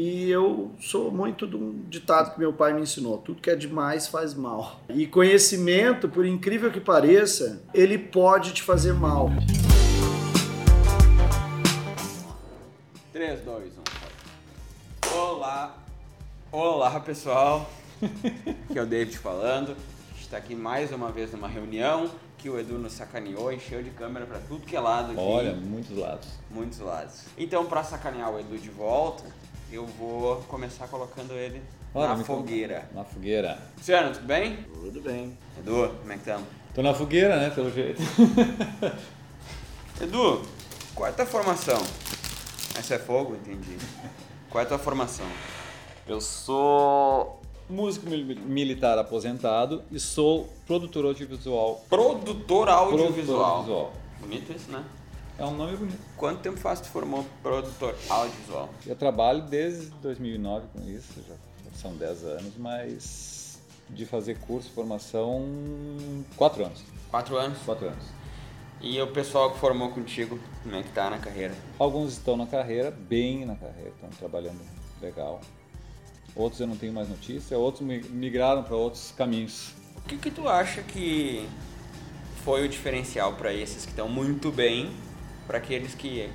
E eu sou muito de um ditado que meu pai me ensinou: tudo que é demais faz mal. E conhecimento, por incrível que pareça, ele pode te fazer mal. 3, 2, 1. Olá, olá pessoal. Aqui é o David falando. A gente está aqui mais uma vez numa reunião que o Edu nos sacaneou, encheu de câmera para tudo que é lado aqui. Olha, muitos lados. Muitos lados. Então, para sacanear o Edu de volta, eu vou começar colocando ele Olha, na fogueira. conta. Na fogueira. Luciano, tudo bem? Tudo bem. Edu, como é que estamos? Tô na fogueira, né, pelo jeito. Edu, qual é a tua formação? Essa é fogo, entendi. Qual é a tua formação? Eu sou músico mil- militar aposentado e sou produtor audiovisual. Produtor audiovisual. Produtor audiovisual. Bonito isso, né? É um nome bonito. Quanto tempo faz que tu formou produtor audiovisual? Eu trabalho desde 2009 com isso, já são 10 anos, mas de fazer curso, formação, 4 anos. Quatro anos. 4 anos. E o pessoal que formou contigo, como é que tá na carreira? Alguns estão na carreira, bem na carreira, estão trabalhando legal. Outros eu não tenho mais notícia, outros mi- migraram para outros caminhos. O que que tu acha que foi o diferencial para esses que estão muito bem, para aqueles que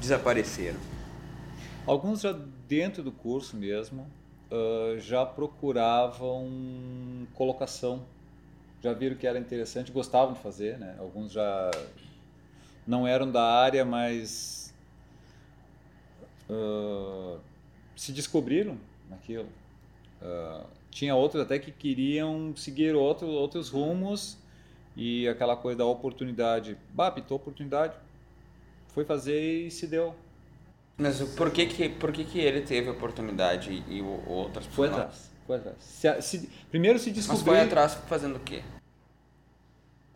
desapareceram? Alguns já dentro do curso mesmo ah, já procuravam colocação, já viram que era interessante, gostavam de fazer, né? Alguns já não eram da área, mas ah, se descobriram naquilo. Ah, tinha outros até que queriam seguir outro, outros rumos e aquela coisa da oportunidade. Bah, pintou oportunidade, foi fazer e se deu. Mas por que que, por que, que ele teve a oportunidade e o, outras Foi pessoas não? atrás, foi atrás. Se- se- primeiro se Mas descobriu. foi atrás fazendo o quê?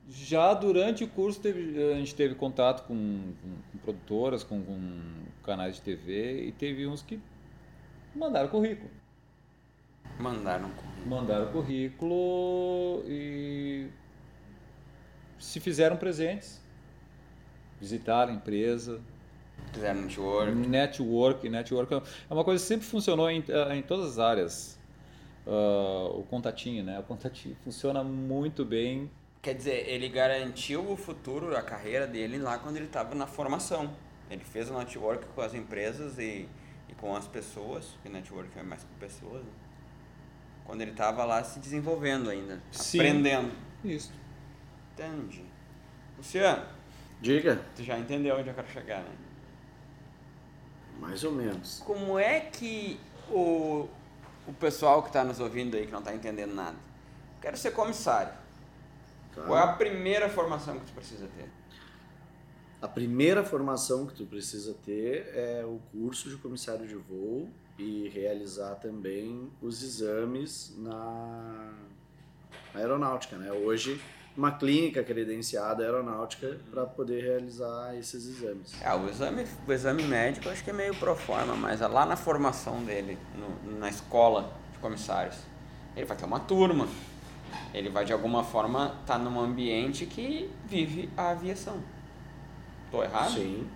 Já durante o curso teve- a gente teve contato com, com- com produtoras, com, com canais de TV e teve uns que mandaram currículo. Mandaram currículo. Mandaram currículo e se fizeram presentes. Visitaram a empresa, Fizeram network. Network, network é uma coisa que sempre funcionou em, eh, em todas as áreas. Ah, o contatinho, né? O contatinho funciona muito bem. Quer dizer, ele garantiu o futuro, a carreira dele lá quando ele estava na formação. Ele fez o network com as empresas e, e com as pessoas, porque network é mais com pessoas, né? Quando ele estava lá se desenvolvendo ainda, Sim. aprendendo. Isso. Entendi. Luciano, Diga, tu já entendeu onde eu quero chegar, né? mais ou menos. Como é que o, o pessoal que está nos ouvindo aí, que não está entendendo nada, quero ser comissário. Tá? Qual é a primeira formação que tu precisa ter? A primeira formação que tu precisa ter é o curso de comissário de voo e realizar também os exames na na aeronáutica, né? Hoje, uma clínica credenciada aeronáutica para poder realizar esses exames. Ah, o exame, o exame médico acho que é meio pro forma, mas lá na formação dele, no- na escola de comissários, ele vai ter uma turma. Ele vai de alguma forma estar num ambiente que vive a aviação. Tô errado? Sim.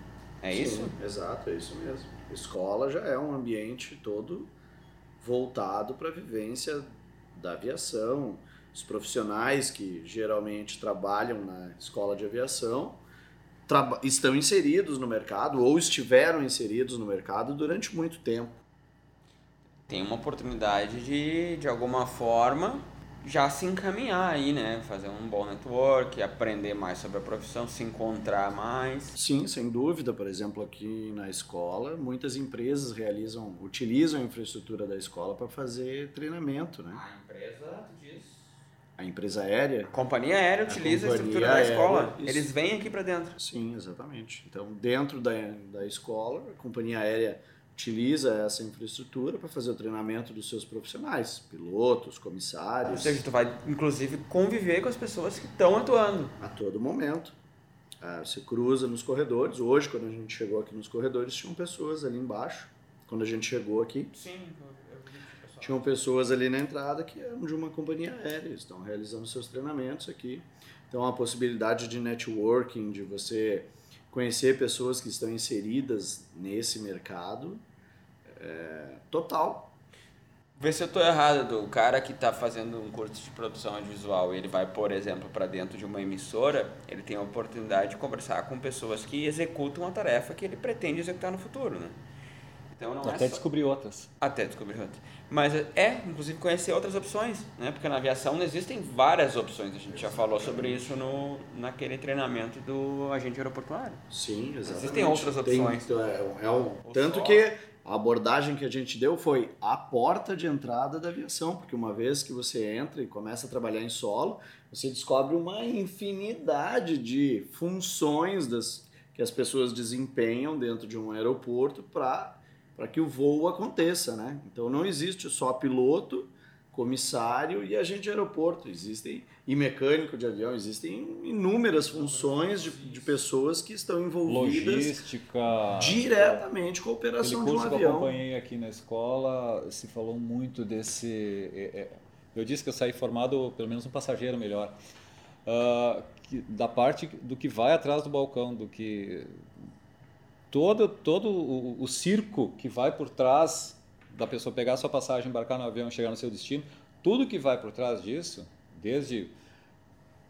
É sim, isso? Exato, é isso mesmo. Escola já é um ambiente todo voltado para a vivência da aviação. Os profissionais que geralmente trabalham na escola de aviação estão inseridos no mercado ou estiveram inseridos no mercado durante muito tempo. Tem uma oportunidade de, de alguma forma, já se encaminhar aí, né? Fazer um bom network, aprender mais sobre a profissão, se encontrar mais. Sim, sem dúvida. Por exemplo, aqui na escola, muitas empresas realizam, utilizam a infraestrutura da escola para fazer treinamento, né? A empresa diz. A empresa aérea A companhia aérea utiliza a, companhia estrutura da aérea, escola. isso. Eles vêm aqui para dentro. Sim, exatamente. Então, dentro da, da escola, a companhia aérea utiliza essa infraestrutura para fazer o treinamento dos seus profissionais, pilotos, Ou comissários, seja, tu vai, inclusive, conviver com as pessoas que estão atuando. a todo momento. Ah, você cruza nos corredores. Hoje, quando a gente chegou aqui nos corredores, tinham pessoas ali embaixo. Quando a gente chegou aqui, Sim. Tinham pessoas ali na entrada que eram de uma companhia aérea, estão realizando seus treinamentos aqui. Então, a possibilidade de networking, de você conhecer pessoas que estão inseridas nesse mercado, é, total. Vê se eu estou errado, do cara que está fazendo um curso de produção audiovisual, ele vai, por exemplo, para dentro de uma emissora, ele tem a oportunidade de conversar com pessoas que executam a tarefa que ele pretende executar no futuro, né? Então não Até é só... descobrir outras. Até descobrir outras. Mas é, inclusive, conhecer outras opções, né? Porque na aviação existem várias opções. A gente já falou sobre isso no, naquele treinamento do agente aeroportuário. Sim, exatamente. Existem outras opções. Tem, é, é um, tanto que a abordagem que a gente deu foi a porta de entrada da aviação, porque uma vez que você entra e começa a trabalhar em solo, você descobre uma infinidade de funções das, que as pessoas desempenham dentro de um aeroporto para que o voo aconteça, né? Então não existe só piloto, comissário e agente de aeroporto. Existem, e mecânico de avião, existem inúmeras funções de, de pessoas que estão envolvidas Logística, diretamente com a operação de um avião. que eu acompanhei aqui na escola, se falou muito desse... É, é, eu disse que eu saí formado pelo menos um passageiro melhor. Uh, da parte do que vai atrás do balcão, do que todo todo o, o circo que vai por trás da pessoa pegar a sua passagem, embarcar no avião e chegar no seu destino, tudo que vai por trás disso, desde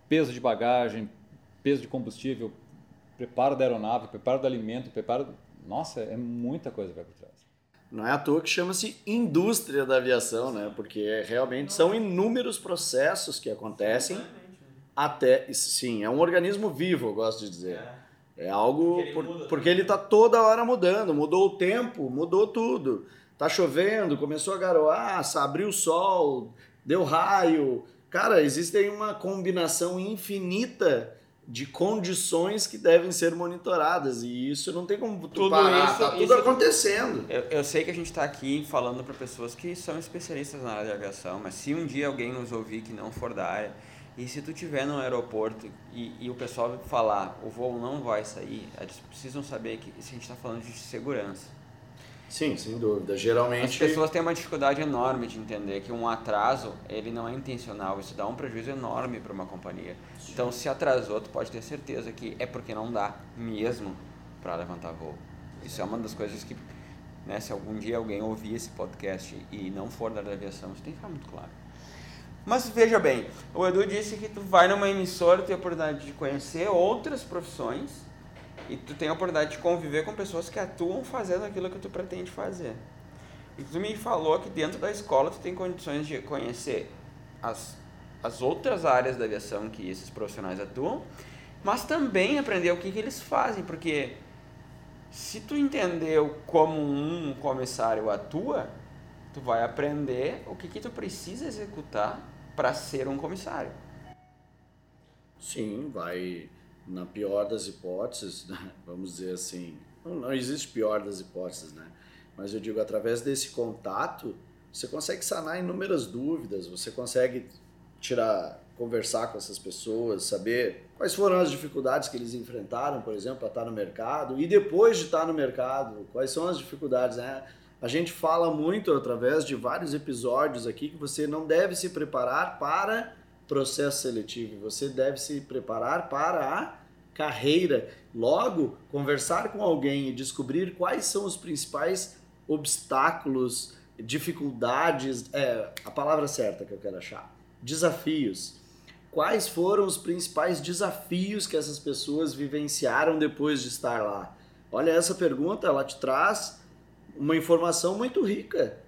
peso de bagagem, peso de combustível, preparo da aeronave, preparo do alimento, preparo. Nossa, é muita coisa que vai por trás. Não é à toa que chama-se indústria da aviação, né? Porque realmente são inúmeros processos que acontecem até. Sim, é um organismo vivo, eu gosto de dizer. É, algo. Porque ele, por, porque ele está toda hora mudando. Mudou o tempo, mudou tudo tá chovendo, começou a garoar, abriu o sol, deu raio. Cara, existem uma combinação infinita de condições que devem ser monitoradas e isso não tem como tu tudo parar, isso, tá tudo isso, acontecendo. Eu, eu, sei que a gente está aqui falando para pessoas que são especialistas na área de aviação, mas se um dia alguém nos ouvir que não for da área e se tu tiver no aeroporto e, e o pessoal falar o voo não vai sair, eles precisam saber que se a gente está falando de segurança. Sim, sem dúvida. Geralmente. As pessoas têm uma dificuldade enorme de entender que um atraso ele não é intencional, isso dá um prejuízo enorme para uma companhia. Sim. Então, se atrasou, tu pode ter certeza que é porque não dá mesmo para levantar voo. Isso é uma das coisas que, né, se algum dia alguém ouvir esse podcast e não for da aviação, isso tem que ficar muito claro. Mas veja bem, o Edu disse que tu vai numa emissora, tem a oportunidade de conhecer outras profissões e tu tem a oportunidade de conviver com pessoas que atuam fazendo aquilo que tu pretende fazer. E tu me falou que dentro da escola tu tem condições de conhecer as, as outras áreas da aviação que esses profissionais atuam, mas também aprender o que, que eles fazem, porque se tu entender como um comissário atua, tu vai aprender o que, que tu precisa executar para ser um comissário. Sim, vai na pior das hipóteses, né? vamos dizer assim, não, não existe pior das hipóteses, né? Mas eu digo, através desse contato, você consegue sanar inúmeras dúvidas, você consegue tirar, conversar com essas pessoas, saber quais foram as dificuldades que eles enfrentaram, por exemplo, para estar no mercado, e depois de estar no mercado, quais são as dificuldades, né? A gente fala muito através de vários episódios aqui que você não deve se preparar para processo seletivo, você deve se preparar para a carreira. Logo, conversar com alguém e descobrir quais são os principais obstáculos, dificuldades, é a palavra certa que eu quero achar, desafios. Quais foram os principais desafios que essas pessoas vivenciaram depois de estar lá? Olha, essa pergunta ela te traz uma informação muito rica.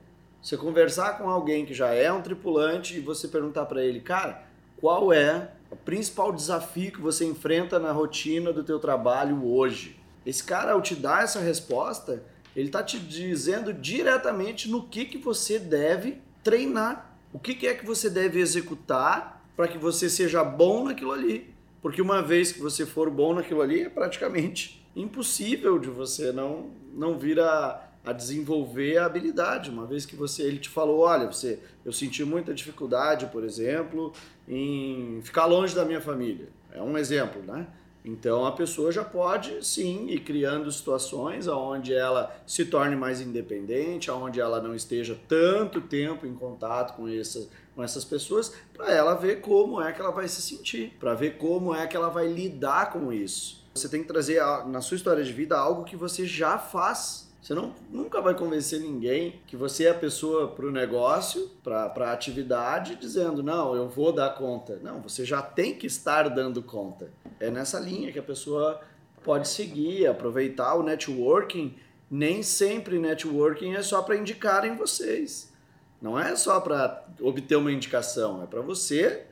Você conversar com alguém que já é um tripulante e você perguntar para ele, cara, qual é o principal desafio que você enfrenta na rotina do teu trabalho hoje? Esse cara, ao te dar essa resposta, ele está te dizendo diretamente no que, que você deve treinar. O que, que é que você deve executar para que você seja bom naquilo ali. Porque uma vez que você for bom naquilo ali, é praticamente impossível de você não, não vir a a desenvolver a habilidade, uma vez que você ele te falou, olha, você eu senti muita dificuldade, por exemplo, em ficar longe da minha família. É um exemplo, né? Então a pessoa já pode sim ir criando situações onde ela se torne mais independente, onde ela não esteja tanto tempo em contato com essas, com essas pessoas, para ela ver como é que ela vai se sentir, para ver como é que ela vai lidar com isso. Você tem que trazer na sua história de vida algo que você já faz Você não, nunca vai convencer ninguém que você é a pessoa para o negócio, para a atividade, dizendo, não, eu vou dar conta. Não, você já tem que estar dando conta. É nessa linha que a pessoa pode seguir, aproveitar o networking. Nem sempre networking é só para indicarem vocês. Não é só para obter uma indicação, é para você.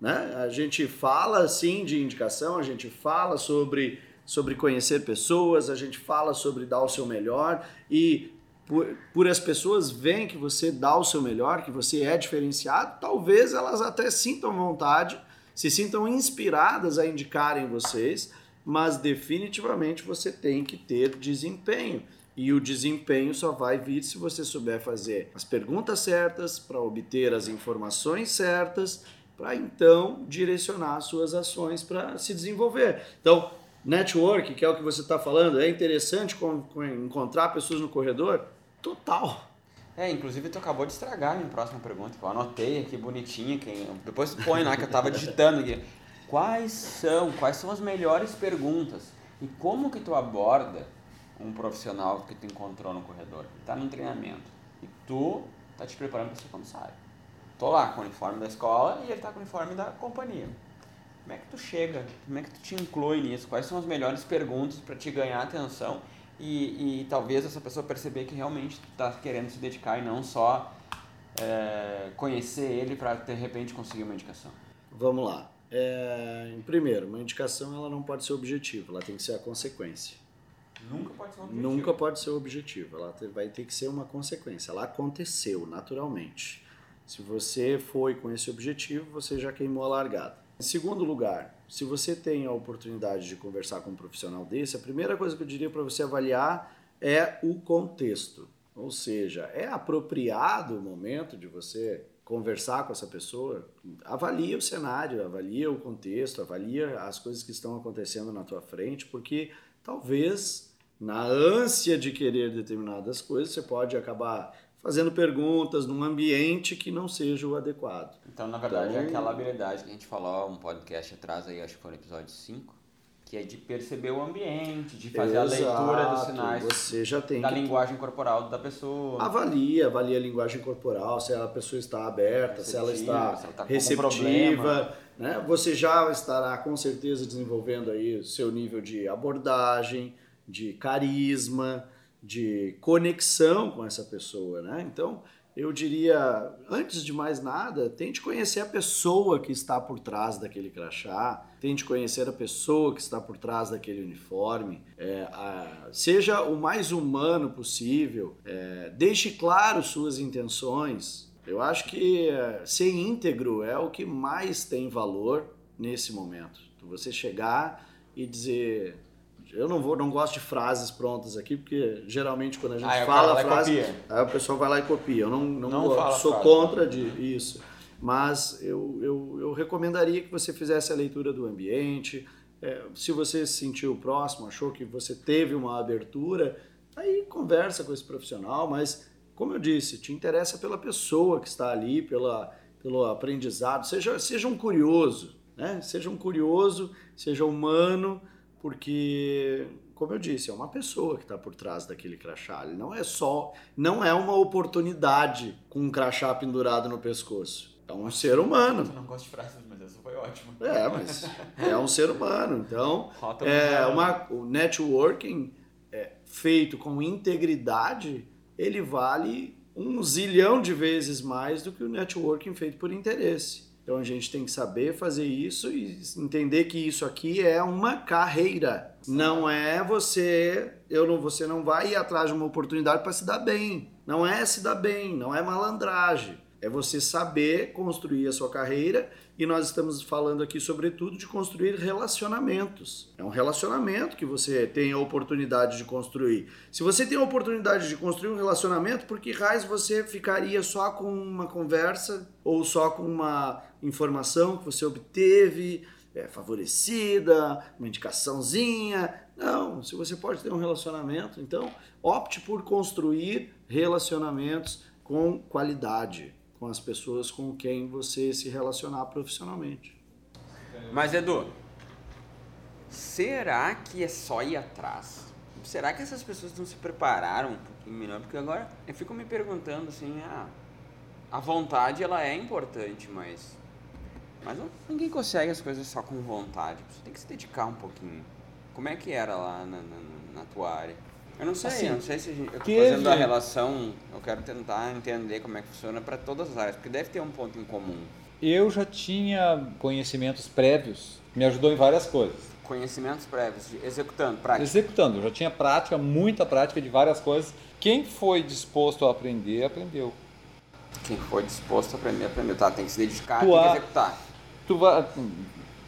Né? A gente fala sim de indicação, a gente fala sobre sobre conhecer pessoas, a gente fala sobre dar o seu melhor e por, por as pessoas veem que você dá o seu melhor, que você é diferenciado, talvez elas até sintam vontade, se sintam inspiradas a indicarem vocês, mas definitivamente você tem que ter desempenho. E o desempenho só vai vir se você souber fazer as perguntas certas, para obter as informações certas, para então direcionar suas ações para se desenvolver. Então, Network, que é o que você está falando, é interessante encontrar pessoas no corredor? Total. É, inclusive tu acabou de estragar a minha próxima pergunta, que eu anotei aqui bonitinha, que depois põe lá que eu estava digitando aqui. Quais são, quais são as melhores perguntas e como que tu aborda um profissional que tu encontrou no corredor, que está num treinamento e tu tá te preparando para ser comissário. Tô lá com o uniforme da escola e ele tá com o uniforme da companhia. Como é que tu chega? Como é que tu te inclui nisso? Quais são as melhores perguntas para te ganhar atenção e, e talvez essa pessoa perceber que realmente tu tá querendo se dedicar e não só é, conhecer ele para de repente conseguir uma indicação? Vamos lá. É, primeiro, uma indicação ela não pode ser objetivo, ela tem que ser a consequência. Nunca pode ser um objetivo. Nunca pode ser objetivo, ela vai ter que ser uma consequência. Ela aconteceu naturalmente. Se você foi com esse objetivo, você já queimou a largada. Em segundo lugar, se você tem a oportunidade de conversar com um profissional desse, a primeira coisa que eu diria para você avaliar é o contexto. Ou seja, é apropriado o momento de você conversar com essa pessoa? Avalia o cenário, avalia o contexto, avalia as coisas que estão acontecendo na tua frente, porque talvez na ânsia de querer determinadas coisas, você pode acabar fazendo perguntas num ambiente que não seja o adequado. Então, na verdade, então, é aquela habilidade que a gente falou um podcast atrás aí, acho que foi no episódio 5, que é de perceber o ambiente, de fazer exato, a leitura dos sinais você já tem da linguagem corporal da pessoa. Avalia, avalia a linguagem corporal, se a pessoa está aberta, se ela está, se ela está receptiva. Né? Você já estará com certeza desenvolvendo aí o seu nível de abordagem, de carisma, de conexão com essa pessoa, né? Então, eu diria, antes de mais nada, tente conhecer a pessoa que está por trás daquele crachá, tente conhecer a pessoa que está por trás daquele uniforme, é, a, seja o mais humano possível, é, deixe claro suas intenções. Eu acho que é, ser íntegro é o que mais tem valor nesse momento. Você chegar e dizer eu não vou, não gosto de frases prontas aqui, porque geralmente quando a gente ah, fala a frase, aí o pessoal vai lá e copia. Eu não, não, não gosto, sou contra de isso. Mas eu, eu, eu recomendaria que você fizesse a leitura do ambiente. É, se você se sentiu próximo, achou que você teve uma abertura, aí conversa com esse profissional, mas como eu disse, te interessa pela pessoa que está ali, pela, pelo aprendizado. Seja, seja um curioso, né? Seja um curioso, seja humano porque, como eu disse, é uma pessoa que está por trás daquele crachá. Ele não é só, não é uma oportunidade com um crachá pendurado no pescoço. É um ser humano. Eu não gosto de frases, mas essa foi ótima. É, mas é um ser humano. Então, é uma, o networking é, feito com integridade, ele vale um zilhão de vezes mais do que o networking feito por interesse. Então a gente tem que saber fazer isso e entender que isso aqui é uma carreira. Não é você, eu não, você não vai ir atrás de uma oportunidade para se dar bem. Não é se dar bem, não é malandragem. É você saber construir a sua carreira e nós estamos falando aqui, sobretudo, de construir relacionamentos. É um relacionamento que você tem a oportunidade de construir. Se você tem a oportunidade de construir um relacionamento, por que raios você ficaria só com uma conversa ou só com uma informação que você obteve, é, favorecida, uma indicaçãozinha? Não, se você pode ter um relacionamento, então opte por construir relacionamentos com qualidade com as pessoas com quem você se relacionar profissionalmente. Mas Edu, será que é só ir atrás? será que essas pessoas não se prepararam um pouquinho melhor? Porque agora eu fico me perguntando assim, ah, a vontade ela é importante, mas mas ninguém consegue as coisas só com vontade. Você tem que se dedicar um pouquinho. Como é que era lá na, na, na tua área? Eu não sei, Assim, eu não sei se a gente, eu tô teve- fazendo a relação, eu quero tentar entender como é que funciona para todas as áreas, porque deve ter um ponto em comum. Eu já tinha conhecimentos prévios, me ajudou em várias coisas. Conhecimentos prévios, executando, prática. Executando, eu já tinha prática, muita prática de várias coisas. Quem foi disposto a aprender, aprendeu. Quem for disposto a aprender, aprendeu. Tá, tem que se dedicar, Tu tem que a- executar. Tu vai,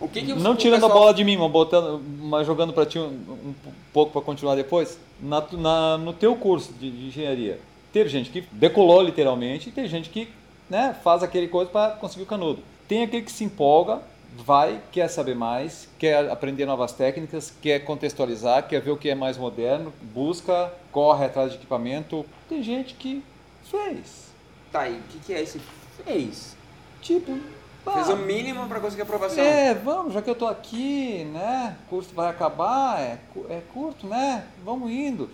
O que que não tirando pessoal- a bola de mim, mas, botando, mas jogando para ti um, um pouco para continuar depois. Na, na- no teu curso de, de engenharia, teve gente que decolou literalmente e tem gente que né, faz aquele coisa para conseguir o canudo. Tem aquele que se empolga, vai, quer saber mais, quer aprender novas técnicas, quer contextualizar, quer ver o que é mais moderno, busca, corre atrás de equipamento. Tem gente que fez. Tá aí, o que, que é esse fez? Tipo, Fez pá, o mínimo para conseguir aprovação. É, vamos, já que eu tô aqui, né? O curso vai acabar, é, é curto, né? Vamos indo.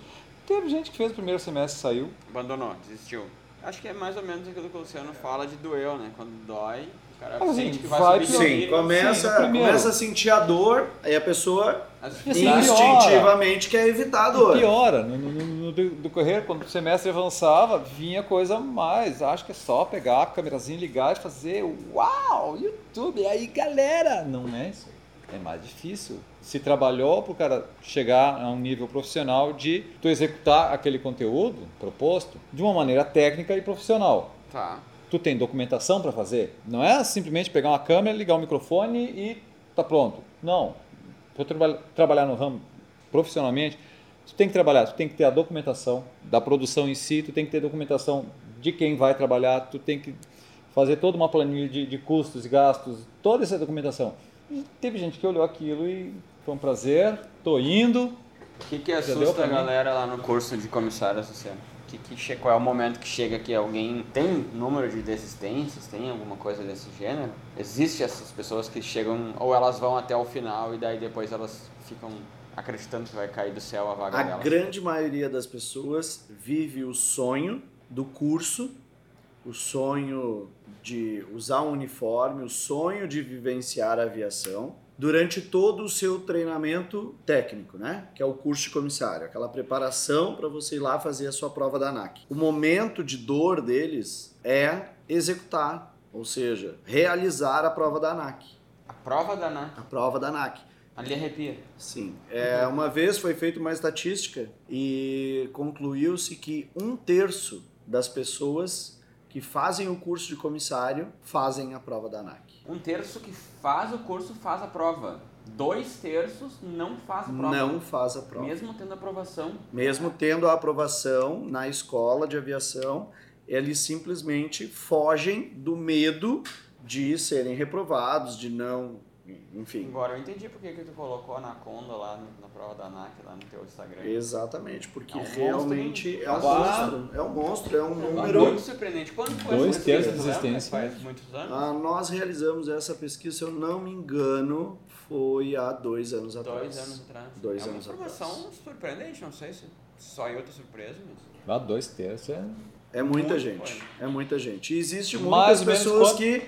Teve gente que fez o primeiro semestre e saiu. Abandonou, desistiu. Acho que é mais ou menos aquilo que o Luciano fala de doeu, né? Quando dói, cara Mas, assim, sente que vai, vai subir Sim, começa, Sim, começa a sentir a dor, aí a pessoa As assim, instintivamente quer evitar a dor. Piora, no, no, no do- decorrer, quando o semestre avançava, vinha coisa mais. Acho que é só pegar a câmerazinha, ligar e fazer uau, YouTube, e aí galera. Não é isso. É mais difícil. Se trabalhou para o cara chegar a um nível profissional de tu executar aquele conteúdo proposto de uma maneira técnica e profissional. Tá. Tu tem documentação para fazer? Não é simplesmente pegar uma câmera, ligar o microfone e tá pronto. Não. Para traba trabalhar no ramo profissionalmente, tu tem que trabalhar, tu tem que ter a documentação da produção em si, tu tem que ter documentação de quem vai trabalhar, tu tem que fazer toda uma planilha de, de custos e gastos, toda essa documentação. E teve gente que olhou aquilo e foi um prazer, tô indo. O que, que assusta a galera lá no curso de comissário associado? Que, que qual é o momento que chega que alguém tem número de desistências, tem alguma coisa desse gênero? Existe essas pessoas que chegam, ou elas vão até o final e daí depois elas ficam acreditando que vai cair do céu a vaga A delas? grande maioria das pessoas vive o sonho do curso, o sonho de usar um uniforme, o sonho de vivenciar a aviação durante todo o seu treinamento técnico, né? Que é o curso de comissário, aquela preparação para você ir lá fazer a sua prova da ANAC. O momento de dor deles é executar, ou seja, realizar a prova da ANAC. A prova da ANAC, A prova da ANAC. ali arrepia. Sim. É, uma vez foi feita uma estatística e concluiu-se que um terço das pessoas que fazem o curso de comissário fazem a prova da ANAC. Um terço que faz o curso faz a prova. Dois terços não faz a prova. Não faz a prova. Mesmo tendo aprovação. Mesmo tendo a aprovação na escola de aviação, eles simplesmente fogem do medo de serem reprovados, de não. Enfim. Agora eu entendi por que, que tu colocou a Anaconda lá no- na prova da ANAC, lá no teu Instagram. Exatamente, porque É um realmente é um monstro. É um monstro, é um É número. Muito surpreendente. Quando foi Dois essa terços pesquisa? de existência. Faz muitos anos? Ah, nós realizamos essa pesquisa, se eu não me engano, foi há dois anos atrás. Dois anos atrás. Dois é uma anos informação atrás. surpreendente, não sei se só eu tô surpreso, mas... Ah, dois terços é. É muita Muito gente. bom. É muita gente. E existe muitas pessoas quanto? que.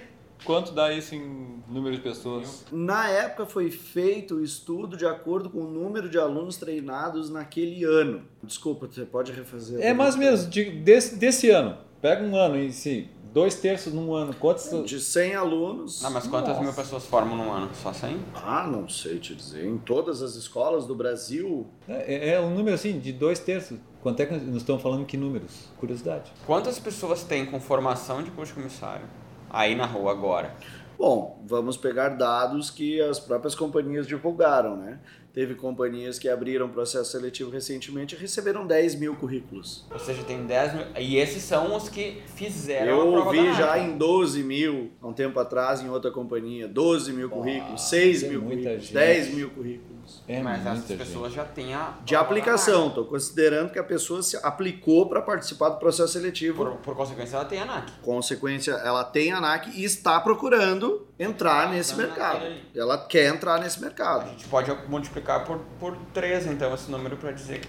Quanto dá isso em número de pessoas? Na época foi feito o estudo de acordo com o número de alunos treinados naquele ano. Desculpa, você pode refazer. É mais ou menos de- desse, desse ano. Pega um ano em si. Dois terços num ano. Quantos. De 100 alunos. Não, mas quantas Nossa. mil pessoas formam num ano? Só 100? Ah, não sei te dizer. Em todas as escolas do Brasil, É, é um número assim, de dois terços. Quanto é que nós nós estamos falando? Que números? Curiosidade. Quantas pessoas tem com formação de curso de comissário aí na rua agora? Bom, vamos pegar dados que as próprias companhias divulgaram, né? Teve companhias que abriram processo seletivo recentemente e receberam 10 mil currículos. Ou seja, tem 10 mil... E esses são os que fizeram Eu ouvi já em 12 mil, há um tempo atrás, em outra companhia, 12 mil currículos, 6 é mil muita currículos, gente. 10 mil currículos. É Mas muita essas gente. pessoas já têm a... De aplicação, estou considerando que a pessoa se aplicou para participar do processo seletivo. Por, por consequência, ela tem a ANAC. Consequência, ela tem ANAC e está procurando entrar nesse Entrando mercado. naquele- Ela quer entrar nesse A mercado. gente pode multiplicar por, por 3, então, esse número para dizer que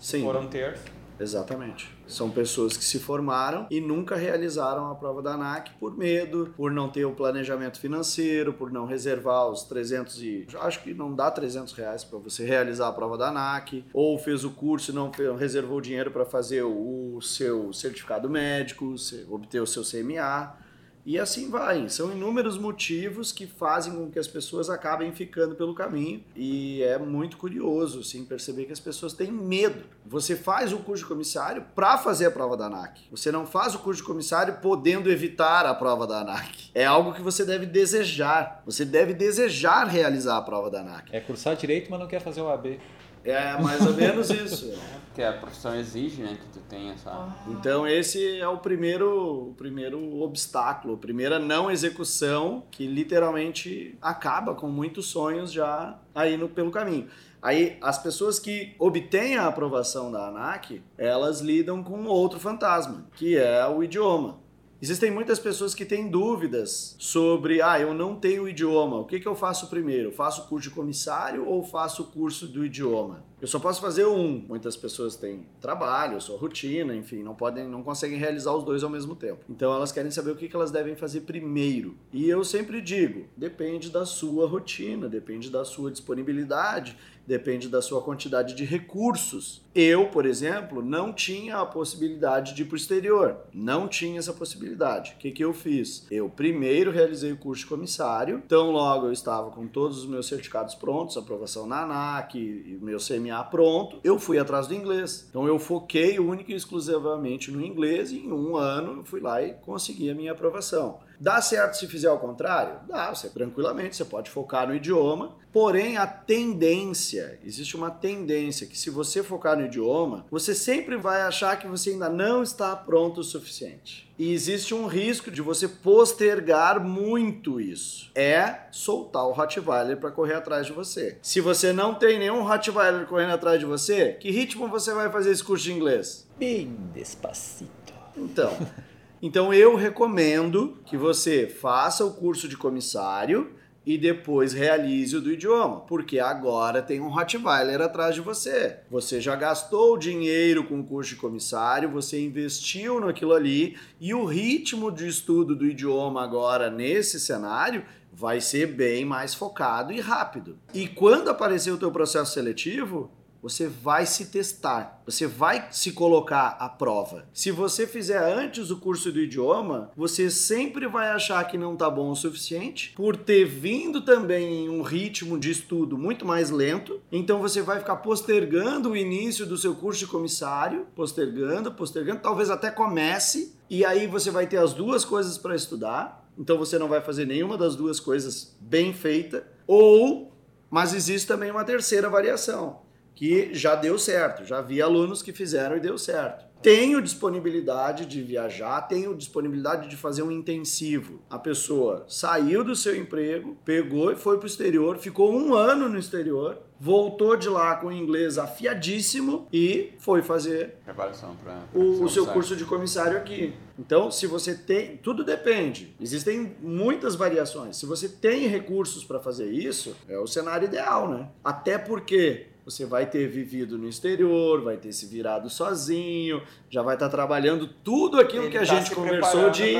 Sim. foram ter. Exatamente. São pessoas que se formaram e nunca realizaram a prova da ANAC por medo, por não ter o planejamento financeiro, por não reservar os 300 e... Acho que não dá 300 reais para você realizar a prova da ANAC, ou fez o curso e não reservou dinheiro para fazer o seu certificado médico, obter o seu CMA. E assim vai. São inúmeros motivos que fazem com que as pessoas acabem ficando pelo caminho. E é muito curioso, assim, perceber que as pessoas têm medo. Você faz o curso de comissário para fazer a prova da ANAC. Você não faz o curso de comissário podendo evitar a prova da ANAC. É algo que você deve desejar. Você deve desejar realizar a prova da ANAC. É cursar direito, mas não quer fazer o AB. É mais ou menos isso. Porque a profissão exige, né, que tu tenha essa... Então esse é o primeiro, o primeiro obstáculo, a primeira não execução que literalmente acaba com muitos sonhos já aí no, pelo caminho. Aí as pessoas que obtêm a aprovação da ANAC, elas lidam com outro fantasma, que é o idioma. Existem muitas pessoas que têm dúvidas sobre, ah, eu não tenho idioma, o que, que eu faço primeiro? Faço o curso de comissário ou faço o curso do idioma? Eu só posso fazer um. Muitas pessoas têm trabalho, sua rotina, enfim, não podem, não conseguem realizar os dois ao mesmo tempo. Então elas querem saber o que, que elas devem fazer primeiro. E eu sempre digo, depende da sua rotina, depende da sua disponibilidade depende da sua quantidade de recursos. Eu, por exemplo, não tinha a possibilidade de ir para o exterior. Não tinha essa possibilidade. O que, que eu fiz? Eu primeiro realizei o curso de comissário, então logo eu estava com todos os meus certificados prontos, aprovação na ANAC meu CMA pronto, eu fui atrás do inglês. Então eu foquei única e exclusivamente no inglês e em um ano eu fui lá e consegui a minha aprovação. Dá certo se fizer ao contrário? Dá, você tranquilamente, você pode focar no idioma. Porém, a tendência, existe uma tendência que se você focar no idioma, você sempre vai achar que você ainda não está pronto o suficiente. E existe um risco de você postergar muito isso. É soltar o Rottweiler para correr atrás de você. Se você não tem nenhum Rottweiler correndo atrás de você, que ritmo você vai fazer esse curso de inglês? Bem despacito. Então, então eu recomendo que você faça o curso de comissário e depois realize o do idioma, porque agora tem um Rottweiler atrás de você. Você já gastou dinheiro com o curso de comissário, você investiu naquilo ali e o ritmo de estudo do idioma agora nesse cenário vai ser bem mais focado e rápido. E quando aparecer o teu processo seletivo, você vai se testar, você vai se colocar à prova. Se você fizer antes o curso do idioma, você sempre vai achar que não está bom o suficiente, por ter vindo também em um ritmo de estudo muito mais lento, então você vai ficar postergando o início do seu curso de comissário, postergando, postergando, talvez até comece, e aí você vai ter as duas coisas para estudar, então você não vai fazer nenhuma das duas coisas bem feita, ou mas existe também uma terceira variação que já deu certo. Já vi alunos que fizeram e deu certo. Tenho disponibilidade de viajar, tenho disponibilidade de fazer um intensivo. A pessoa saiu do seu emprego, pegou e foi para o exterior, ficou um ano no exterior, voltou de lá com o inglês afiadíssimo e foi fazer preparação para o, o seu curso de comissário aqui. Então, se você tem, tudo depende. Existem muitas variações. Se você tem recursos para fazer isso, é o cenário ideal, né? Até porque você vai ter vivido no exterior, vai ter se virado sozinho, já vai estar tá trabalhando tudo aquilo Ele que a tá gente se conversou de,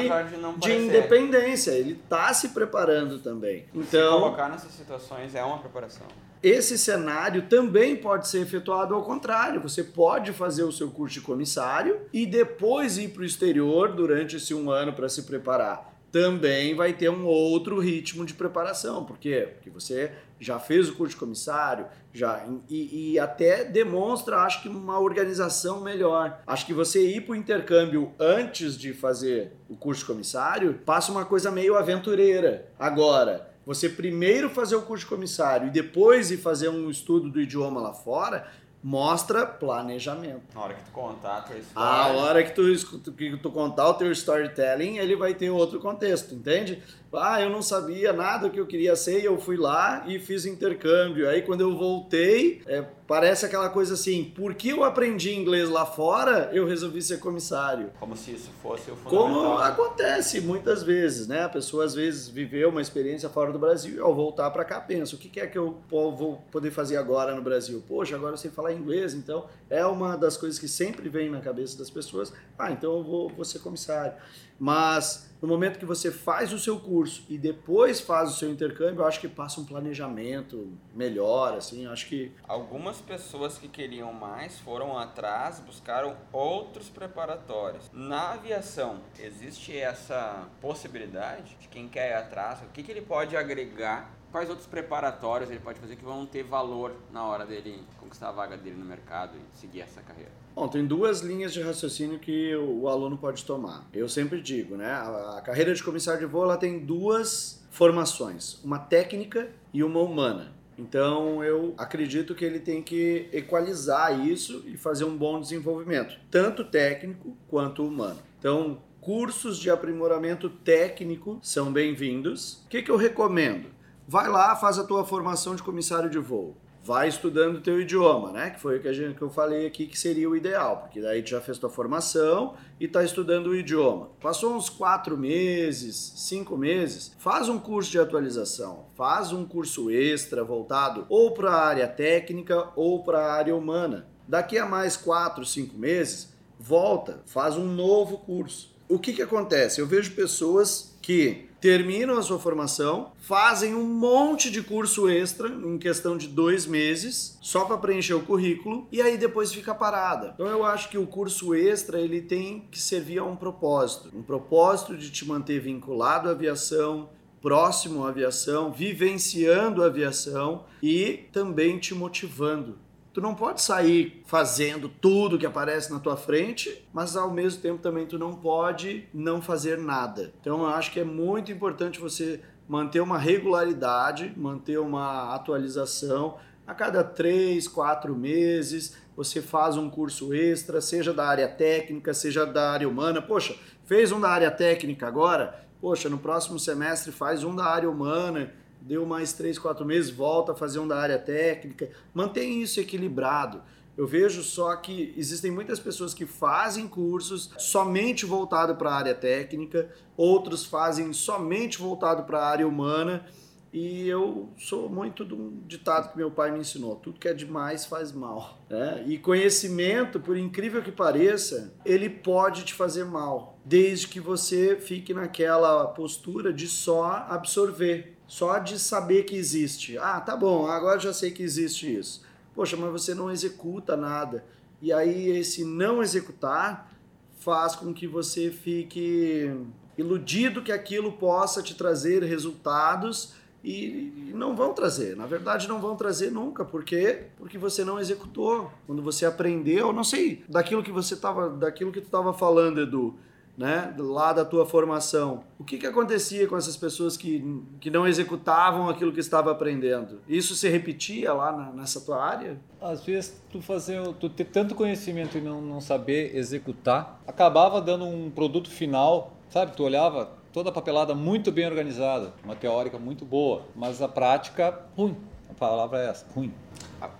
de independência. Ele está se preparando também. Se Então, colocar nessas situações é uma preparação. esse cenário também pode ser efetuado ao contrário. Você pode fazer o seu curso de comissário e depois ir para o exterior durante esse um ano para se preparar. Também vai ter um outro ritmo de preparação. Por quê? Porque você já fez o curso de comissário, já e, e até demonstra, acho que, uma organização melhor. Acho que você ir para o intercâmbio antes de fazer o curso de comissário passa uma coisa meio aventureira. Agora, você primeiro fazer o curso de comissário e depois ir fazer um estudo do idioma lá fora, mostra planejamento. Na hora que tu contar a tua A história. hora que tu, que tu contar o teu storytelling, ele vai ter outro contexto, entende? Ah, eu não sabia nada que eu queria ser e eu fui lá e fiz intercâmbio. Aí quando eu voltei, é, parece aquela coisa assim, porque eu aprendi inglês lá fora, eu resolvi ser comissário. Como se isso fosse o Como fundamental. acontece muitas vezes, né? A pessoa às vezes viveu uma experiência fora do Brasil e ao voltar para cá pensa, o que que é que eu vou poder fazer agora no Brasil? Poxa, agora eu sei falar inglês, então é uma das coisas que sempre vem na cabeça das pessoas. Ah, então eu vou, vou ser comissário. Mas no momento que você faz o seu curso e depois faz o seu intercâmbio, eu acho que passa um planejamento melhor, assim, acho que... Algumas pessoas que queriam mais foram atrás, buscaram outros preparatórios. Na aviação, existe essa possibilidade de quem quer ir atrás, o que, que ele pode agregar quais outros preparatórios ele pode fazer que vão ter valor na hora dele conquistar a vaga dele no mercado e seguir essa carreira? Bom, tem duas linhas de raciocínio que o aluno pode tomar. Eu sempre digo, né? A, carreira de comissário de voo ela tem duas formações, uma técnica e uma humana. Então eu acredito que ele tem que equalizar isso e fazer um bom desenvolvimento, tanto técnico quanto humano. Então, cursos de aprimoramento técnico são bem-vindos. O que, que eu recomendo? Vai lá, faz a tua formação de comissário de voo. Vai estudando o teu idioma, né? Que foi o que, a gente, que eu falei aqui que seria o ideal, porque daí tu já fez tua formação e está estudando o idioma. Passou uns quatro meses, cinco meses, faz um curso de atualização, faz um curso extra voltado ou para a área técnica ou para a área humana. Daqui a mais quatro, cinco meses, volta, faz um novo curso. O que, que acontece? Eu vejo pessoas que terminam a sua formação, fazem um monte de curso extra em questão de dois meses, só para preencher o currículo, e aí depois fica parada. Então eu acho que o curso extra ele tem que servir a um propósito, um propósito de te manter vinculado à aviação, próximo à aviação, vivenciando a aviação e também te motivando Tu não pode sair fazendo tudo que aparece na tua frente, mas ao mesmo tempo também tu não pode não fazer nada. Então eu acho que é muito importante você manter uma regularidade, manter uma atualização. A cada três, quatro meses, você faz um curso extra, seja da área técnica, seja da área humana. Poxa, fez um da área técnica agora? Poxa, no próximo semestre faz um da área humana deu mais três, quatro meses, volta a fazer um da área técnica. Mantém isso equilibrado. Eu vejo só que existem muitas pessoas que fazem cursos somente voltado para a área técnica, outros fazem somente voltado para a área humana. E eu sou muito de um ditado que meu pai me ensinou: tudo que é demais faz mal. Né? E conhecimento, por incrível que pareça, ele pode te fazer mal, desde que você fique naquela postura de só absorver só de saber que existe. Ah, tá bom, agora já sei que existe isso. Poxa, mas você não executa nada. E aí esse não executar faz com que você fique iludido que aquilo possa te trazer resultados e não vão trazer. Na verdade, não vão trazer nunca. Por quê? Porque você não executou. Quando você aprendeu, não sei, daquilo que você estava, daquilo que tu estava falando, Edu né, lá da tua formação, o que, que acontecia com essas pessoas que, que não executavam aquilo que estava aprendendo? Isso se repetia lá na, nessa tua área? Às vezes, tu, fazer, tu ter tanto conhecimento e não, não saber executar, acabava dando um produto final, sabe? Tu olhava toda a papelada muito bem organizada, uma teórica muito boa, mas a prática, ruim. A palavra é essa, ruim.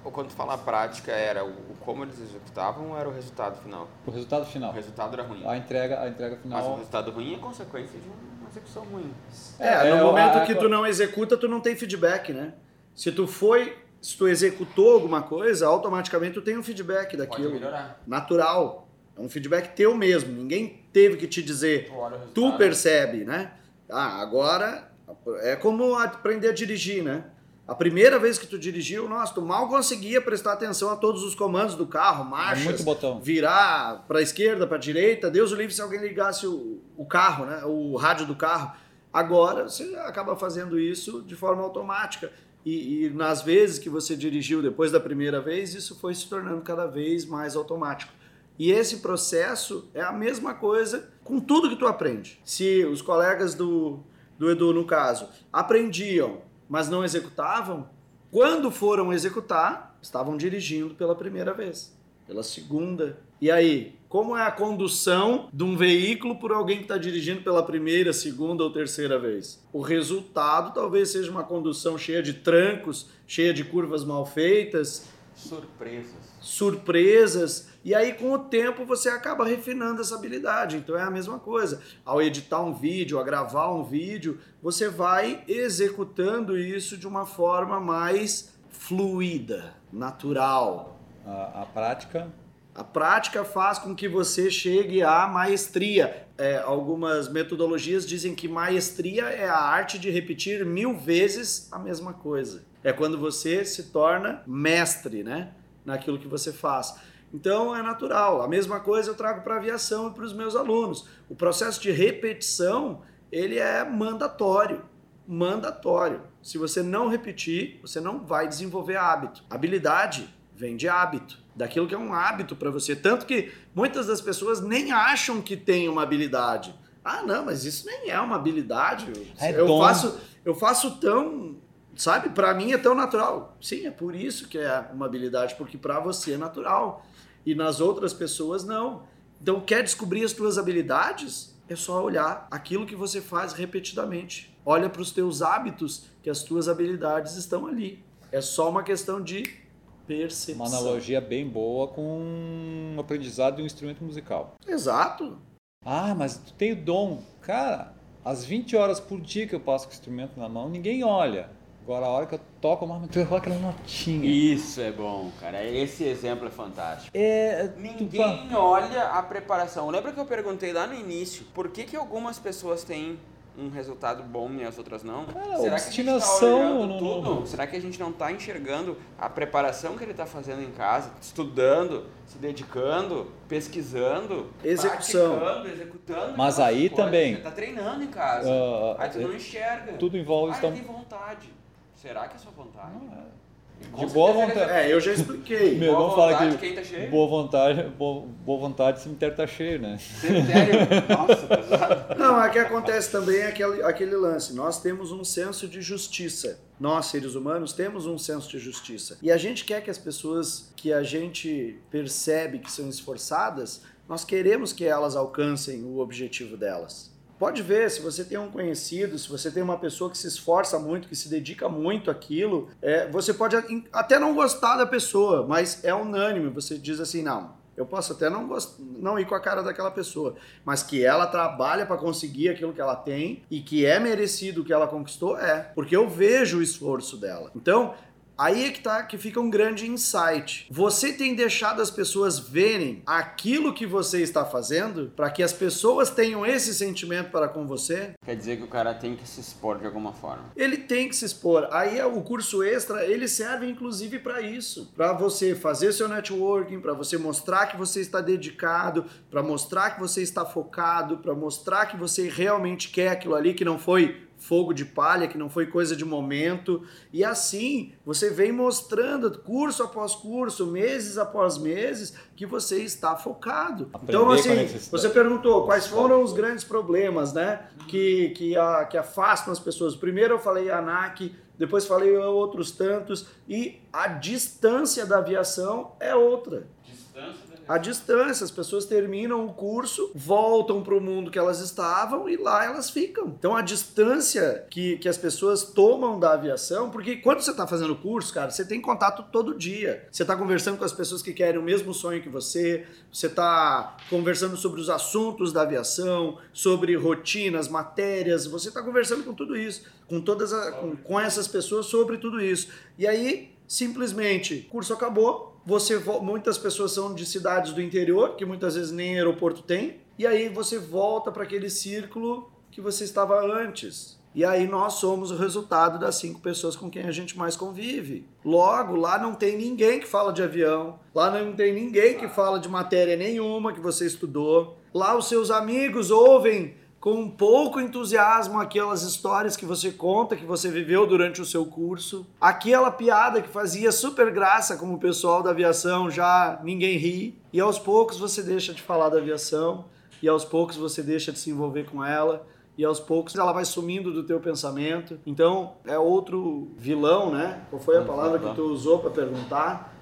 Quando tu fala prática, era o, como eles executavam ou era o resultado final? O resultado final. O resultado era ruim. A entrega, a entrega final. Mas o resultado ruim é consequência de uma execução ruim. É, é no momento a, que tu não executa, tu não tem feedback, né? Se tu foi, se tu executou alguma coisa, automaticamente tu tem um feedback daquilo. Pode melhorar. Natural. É um feedback teu mesmo. Ninguém teve que te dizer. Tu, tu percebe, né? Ah, agora é como aprender a dirigir, né? A primeira vez que tu dirigiu, nossa, tu mal conseguia prestar atenção a todos os comandos do carro, marchas, é virar para a esquerda, para a direita. Deus o livre se alguém ligasse o, o carro, né, o rádio do carro. Agora você acaba fazendo isso de forma automática. E, e, nas vezes que você dirigiu depois da primeira vez, isso foi se tornando cada vez mais automático. E esse processo é a mesma coisa com tudo que tu aprende. Se os colegas do, do Edu, no caso, aprendiam mas não executavam, quando foram executar, estavam dirigindo pela primeira vez, pela segunda. E aí, como é a condução de um veículo por alguém que está dirigindo pela primeira, segunda ou terceira vez? O resultado talvez seja uma condução cheia de trancos, cheia de curvas mal feitas. Surpresas. Surpresas e aí, com o tempo, você acaba refinando essa habilidade. Então, é a mesma coisa. Ao editar um vídeo, a gravar um vídeo, você vai executando isso de uma forma mais fluida, natural. A, a prática a prática faz com que você chegue à maestria. É, algumas metodologias dizem que maestria é a arte de repetir mil vezes a mesma coisa. É quando você se torna mestre, né? Naquilo que você faz. Então é natural. A mesma coisa eu trago para a aviação e para os meus alunos. O processo de repetição ele é mandatório. Mandatório. Se você não repetir, você não vai desenvolver hábito. Habilidade vem de hábito daquilo que é um hábito para você. Tanto que muitas das pessoas nem acham que tem uma habilidade. Ah, não, mas isso nem é uma habilidade. É eu dom. faço, eu faço tão, sabe? Para mim é tão natural. Sim, é por isso que é uma habilidade, porque para você é natural e nas outras pessoas não. Então, quer descobrir as tuas habilidades? É só olhar aquilo que você faz repetidamente. Olha para os teus hábitos, que as tuas habilidades estão ali. É só uma questão de percepção. Uma analogia bem boa com o aprendizado de um instrumento musical. Exato. Ah, mas tu tem o dom. Cara, as 20 horas por dia que eu passo com o instrumento na mão, ninguém olha. Agora, a hora que eu toco, mas tu errou aquela notinha. Isso é bom, cara. Esse exemplo é fantástico. É, Ninguém tu... olha a preparação. Lembra que eu perguntei lá no início por que, que algumas pessoas têm um resultado bom e as outras não? Cara, Será que a gente tá olhando tudo? Será que a gente não está enxergando a preparação que ele está fazendo em casa, estudando, se dedicando, pesquisando, execução, executando? Mas aí coisas. também. Você está treinando em casa. Uh, aí tu não enxerga. Tudo envolve. Ah, tem vontade. Será que é sua vontade? Não, é. De boa vontade. É, eu já expliquei. Meu irmão fala que quem tá cheio? Boa vontade, boa, boa vontade, cemitério tá cheio, né? Cemitério? Nossa, pesado. Não, aqui acontece também aquele, aquele lance. Nós temos um senso de justiça. Nós, seres humanos, temos um senso de justiça. E a gente quer que as pessoas que a gente percebe que são esforçadas, nós queremos que elas alcancem o objetivo delas. Pode ver, se você tem um conhecido, se você tem uma pessoa que se esforça muito, que se dedica muito àquilo, é, você pode até não gostar da pessoa, mas é unânime. Você diz assim: não, eu posso até não, gost... não ir com a cara daquela pessoa, mas que ela trabalha para conseguir aquilo que ela tem e que é merecido o que ela conquistou, é. Porque eu vejo o esforço dela. Então, Aí é que tá que fica um grande insight. Você tem deixado as pessoas verem aquilo que você está fazendo para que as pessoas tenham esse sentimento para com você? Quer dizer que o cara tem que se expor de alguma forma. Ele tem que se expor. Aí é o curso extra, ele serve inclusive para isso, para você fazer seu networking, para você mostrar que você está dedicado, para mostrar que você está focado, para mostrar que você realmente quer aquilo ali que não foi fogo de palha, que não foi coisa de momento. E assim, você vem mostrando curso após curso, meses após meses, que você está focado. Aprender então, assim, você perguntou quais foram os grandes problemas, né, que, que, a, que afastam as pessoas. Primeiro eu falei ANAC, depois falei outros tantos, e a distância da aviação é outra. Distância a distância. As pessoas terminam o curso, voltam para o mundo que elas estavam e lá elas ficam. Então a distância que, que as pessoas tomam da aviação, porque quando você está fazendo o curso, cara, você tem contato todo dia. Você está conversando com as pessoas que querem o mesmo sonho que você, você está conversando sobre os assuntos da aviação, sobre rotinas, matérias, você está conversando com tudo isso, com todas a, com, com essas pessoas sobre tudo isso. E aí, simplesmente, o curso acabou, você muitas pessoas são de cidades do interior, que muitas vezes nem aeroporto tem, e aí você volta para aquele círculo que você estava antes. E aí nós somos o resultado das cinco pessoas com quem a gente mais convive. Logo, lá não tem ninguém que fala de avião, lá não tem ninguém que fala de matéria nenhuma que você estudou. Lá os seus amigos ouvem com pouco entusiasmo aquelas histórias que você conta, que você viveu durante o seu curso. Aquela piada que fazia super graça como o pessoal da aviação, já ninguém ri. E aos poucos você deixa de falar da aviação, e aos poucos você deixa de se envolver com ela, e aos poucos ela vai sumindo do teu pensamento. Então é outro vilão, né? Qual foi a palavra que tu usou para perguntar?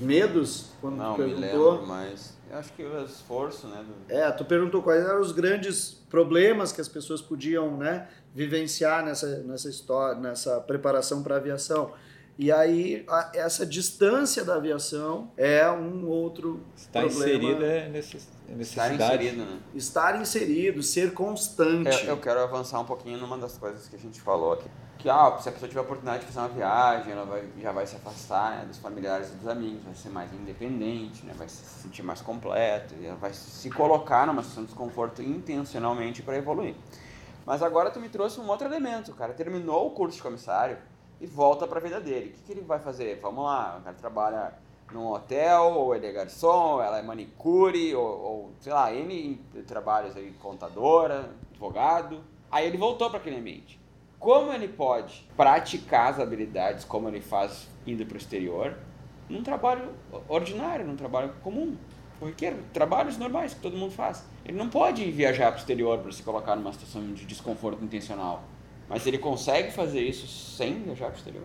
Medos? Quando Não, tu perguntou. me lembro, mas acho que o esforço, né? Do... É, tu perguntou quais eram os grandes problemas que as pessoas podiam, né, vivenciar nessa nessa história, nessa preparação para aviação. E aí, a, essa distância da aviação é um outro Está problema. inserida é necess- Estar necessidade. inserido, né? Estar inserido, ser constante. Eu, eu quero avançar um pouquinho numa das coisas que a gente falou aqui. Que ah, se a pessoa tiver a oportunidade de fazer uma viagem, ela vai, já vai se afastar né, dos familiares e dos amigos, vai ser mais independente, né, vai se sentir mais completo, e ela vai se colocar numa situação de desconforto intencionalmente para evoluir. Mas agora tu me trouxe um outro elemento. O cara terminou o curso de comissário e volta para a vida dele. O que, que ele vai fazer? Vamos lá, o cara trabalha num hotel, ou ele é garçom, ou ela é manicure, ou, ou sei lá, N trabalhos aí, contadora, advogado. Aí ele voltou para aquele ambiente. Como ele pode praticar as habilidades como ele faz indo para o exterior num trabalho ordinário, num trabalho comum, corriqueiro, trabalhos normais que todo mundo faz. Ele não pode viajar para o exterior para se colocar numa situação de desconforto intencional. Mas ele consegue fazer isso sem viajar para o exterior?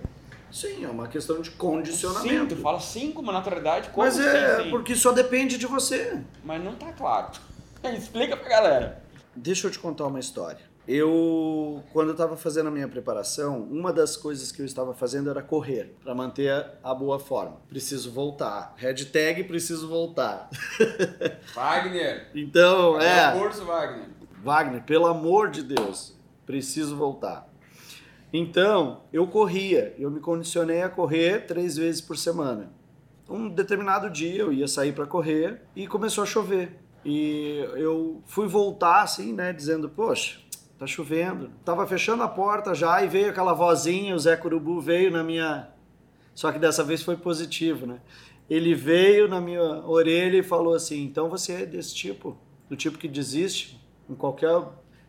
Sim, é uma questão de Sim, condicionamento. tu fala sim com uma naturalidade como Mas é sim, sim. porque só depende de você. Mas não tá claro. Explica pra galera. Deixa eu te contar uma história. Eu, quando eu estava fazendo a minha preparação, uma das coisas que eu estava fazendo era correr, para manter a, a boa forma. Preciso voltar. Hashtag preciso voltar. Wagner. Então, é. o curso, Wagner. Wagner, pelo amor de Deus, preciso voltar. Então, eu corria, eu me condicionei a correr três vezes por semana. Um determinado dia eu ia sair para correr e começou a chover. E eu fui voltar assim, né, dizendo, poxa, tá chovendo. Tava fechando a porta já e veio aquela vozinha, o Zé Curubu veio na minha. Só que dessa vez foi positivo, né? Ele veio na minha orelha e falou assim: então você é desse tipo, do tipo que desiste em qualquer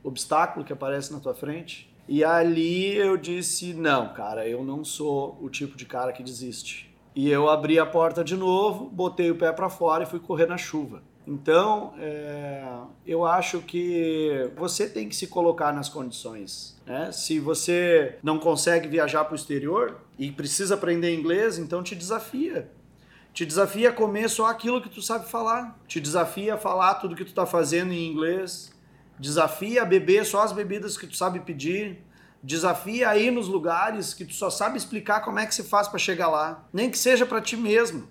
obstáculo que aparece na tua frente. E ali eu disse: não, cara, eu não sou o tipo de cara que desiste. E eu abri a porta de novo, botei o pé para fora e fui correr na chuva. Então, é, eu acho que você tem que se colocar nas condições. Né? Se você não consegue viajar para o exterior e precisa aprender inglês, então te desafia. Te desafia a comer só aquilo que tu sabe falar. Te desafia a falar tudo que tu está fazendo em inglês. Desafia a beber só as bebidas que tu sabe pedir. Desafia a ir nos lugares que tu só sabe explicar como é que se faz para chegar lá. Nem que seja para ti mesmo.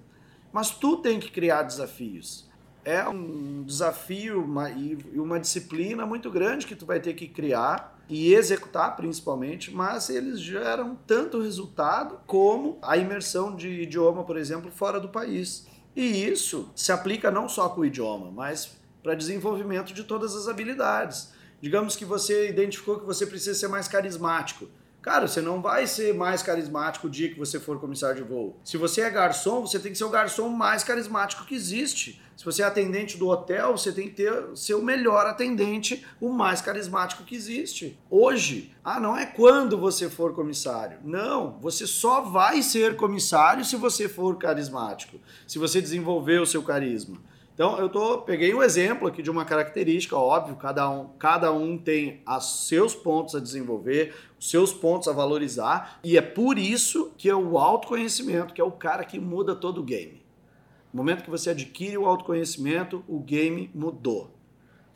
Mas tu tem que criar desafios é um desafio e uma disciplina muito grande que tu vai ter que criar e executar principalmente, mas eles geram tanto resultado como a imersão de idioma, por exemplo, fora do país. E isso se aplica não só com o idioma, mas para desenvolvimento de todas as habilidades. Digamos que você identificou que você precisa ser mais carismático. Cara, você não vai ser mais carismático o dia que você for comissário de voo. Se você é garçom, você tem que ser o garçom mais carismático que existe. Se você é atendente do hotel, você tem que ter ser o melhor atendente, o mais carismático que existe. Hoje, ah, não é quando você for comissário. Não, você só vai ser comissário se você for carismático, se você desenvolver o seu carisma. Então, eu tô, peguei um exemplo aqui de uma característica, óbvio, cada um, cada um tem os seus pontos a desenvolver, os seus pontos a valorizar, e é por isso que é o autoconhecimento, que é o cara que muda todo o game. No momento que você adquire o autoconhecimento, o game mudou.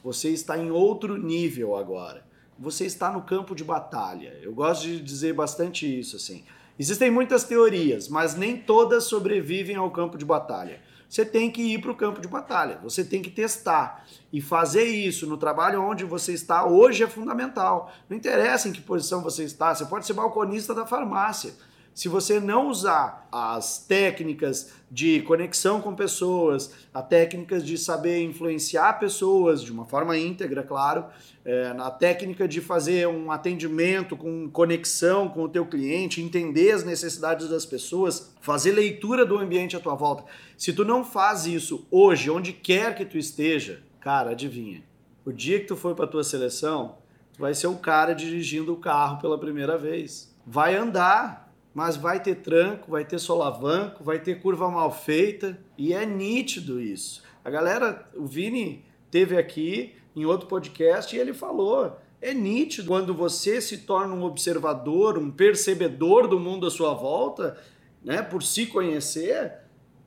Você está em outro nível agora. Você está no campo de batalha. Eu gosto de dizer bastante isso assim. Existem muitas teorias, mas nem todas sobrevivem ao campo de batalha você tem que ir para o campo de batalha, você tem que testar. E fazer isso no trabalho onde você está hoje é fundamental. Não interessa em que posição você está, você pode ser balconista da farmácia. Se você não usar as técnicas de conexão com pessoas, as técnicas de saber influenciar pessoas de uma forma íntegra, claro, é, na técnica de fazer um atendimento com conexão com o teu cliente, entender as necessidades das pessoas, fazer leitura do ambiente à tua volta. Se tu não faz isso hoje, onde quer que tu esteja, cara, adivinha. O dia que tu for para tua seleção, tu vai ser o cara dirigindo o carro pela primeira vez. Vai andar, mas vai ter tranco, vai ter solavanco, vai ter curva mal feita e é nítido isso. A galera, o Vini teve aqui em outro podcast e ele falou, é nítido quando você se torna um observador, um percebedor do mundo à sua volta, né, por se conhecer,